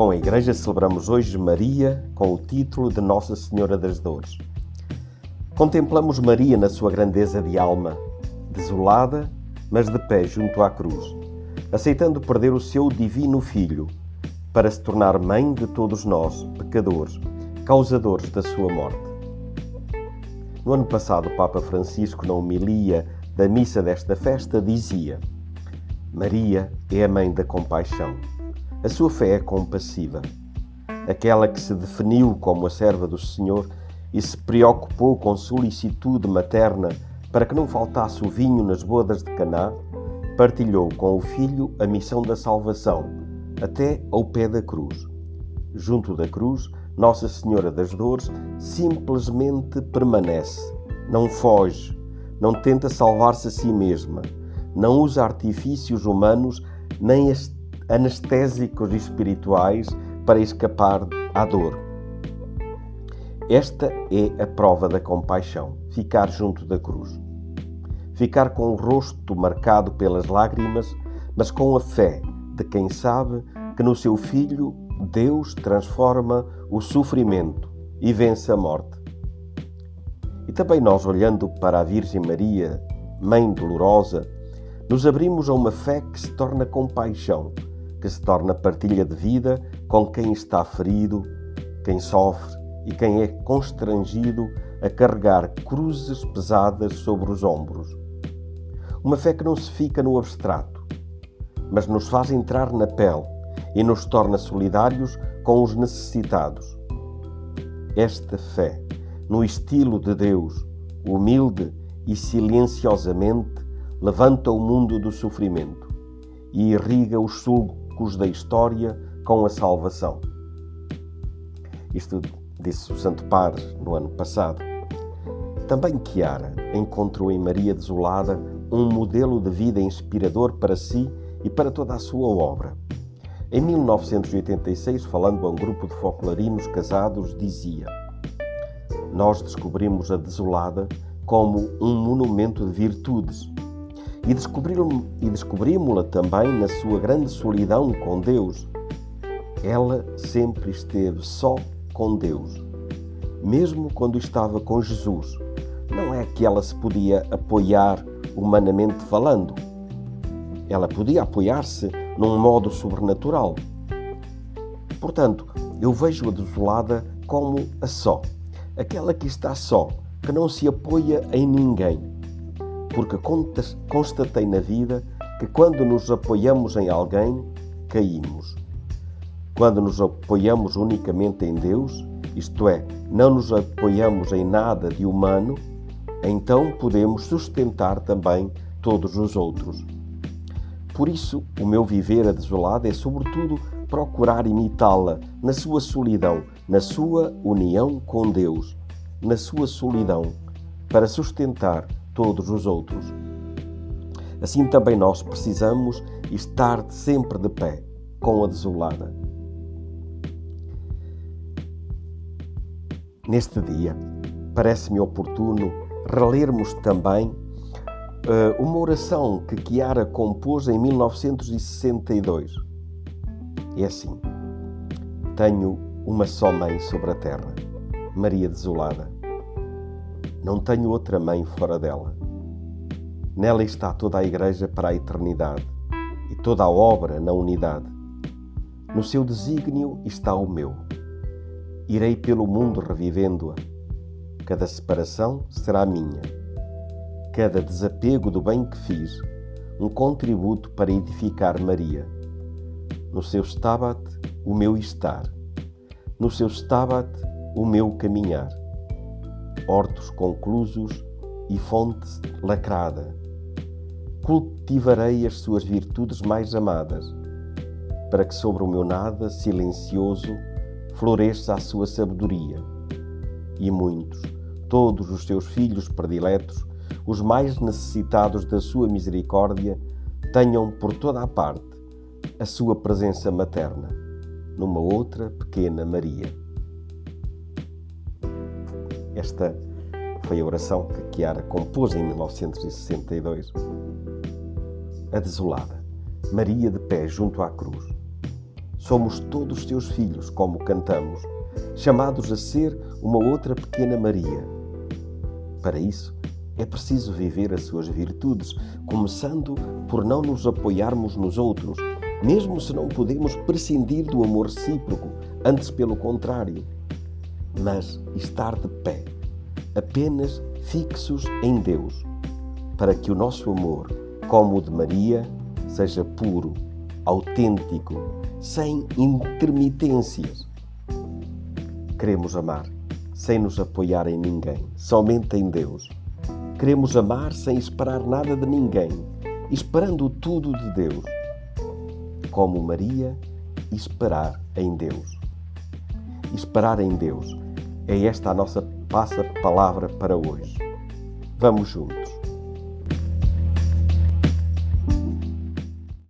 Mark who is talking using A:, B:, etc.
A: Com a Igreja celebramos hoje Maria com o título de Nossa Senhora das Dores. Contemplamos Maria na sua grandeza de alma, desolada, mas de pé junto à cruz, aceitando perder o seu divino Filho para se tornar mãe de todos nós, pecadores, causadores da sua morte. No ano passado, o Papa Francisco, na homilia da missa desta festa, dizia: Maria é a mãe da compaixão. A sua fé é compassiva. Aquela que se definiu como a serva do Senhor e se preocupou com solicitude materna para que não faltasse o vinho nas bodas de Caná, partilhou com o filho a missão da salvação, até ao pé da cruz. Junto da cruz, Nossa Senhora das Dores simplesmente permanece, não foge, não tenta salvar-se a si mesma, não usa artifícios humanos nem anestésicos espirituais para escapar à dor. Esta é a prova da compaixão, ficar junto da cruz. Ficar com o rosto marcado pelas lágrimas, mas com a fé de quem sabe que no seu filho Deus transforma o sofrimento e vence a morte. E também nós, olhando para a Virgem Maria, Mãe dolorosa, nos abrimos a uma fé que se torna compaixão, que se torna partilha de vida com quem está ferido, quem sofre e quem é constrangido a carregar cruzes pesadas sobre os ombros. Uma fé que não se fica no abstrato, mas nos faz entrar na pele e nos torna solidários com os necessitados. Esta fé, no estilo de Deus, humilde e silenciosamente, levanta o mundo do sofrimento e irriga os sulcos da história com a salvação. Isto disse o Santo Padre no ano passado. Também Chiara encontrou em Maria Desolada um modelo de vida inspirador para si e para toda a sua obra. Em 1986, falando a um grupo de folclorinos casados, dizia: Nós descobrimos a Desolada como um monumento de virtudes, e descobrimos-la também na sua grande solidão com Deus. Ela sempre esteve só com Deus, mesmo quando estava com Jesus. Não é que ela se podia apoiar humanamente falando. Ela podia apoiar-se num modo sobrenatural. Portanto, eu vejo a desolada como a só, aquela que está só, que não se apoia em ninguém porque constatei na vida que quando nos apoiamos em alguém, caímos. Quando nos apoiamos unicamente em Deus, isto é, não nos apoiamos em nada de humano, então podemos sustentar também todos os outros. Por isso, o meu viver a desolada é, sobretudo, procurar imitá-la na sua solidão, na sua união com Deus, na sua solidão, para sustentar todos os outros. Assim também nós precisamos estar sempre de pé com a desolada. Neste dia, parece-me oportuno relermos também uh, uma oração que Chiara compôs em 1962. É assim: Tenho uma só mãe sobre a terra, Maria Desolada não tenho outra mãe fora dela. Nela está toda a Igreja para a eternidade e toda a obra na unidade. No seu desígnio está o meu. Irei pelo mundo revivendo-a. Cada separação será minha. Cada desapego do bem que fiz, um contributo para edificar Maria. No seu stabat, o meu estar. No seu stabat, o meu caminhar hortos conclusos e fonte lacrada. Cultivarei as suas virtudes mais amadas, para que sobre o meu nada silencioso floresça a sua sabedoria. E muitos, todos os seus filhos prediletos, os mais necessitados da sua misericórdia, tenham por toda a parte a sua presença materna, numa outra pequena Maria. Esta foi a oração que Chiara compôs em 1962. A desolada, Maria de pé junto à cruz. Somos todos teus filhos, como cantamos, chamados a ser uma outra pequena Maria. Para isso, é preciso viver as suas virtudes, começando por não nos apoiarmos nos outros, mesmo se não podemos prescindir do amor recíproco, antes pelo contrário, mas estar de pé, apenas fixos em Deus, para que o nosso amor, como o de Maria, seja puro, autêntico, sem intermitências. Queremos amar sem nos apoiar em ninguém, somente em Deus. Queremos amar sem esperar nada de ninguém, esperando tudo de Deus como Maria, esperar em Deus. Esperar em Deus é esta a nossa passa palavra para hoje. Vamos juntos.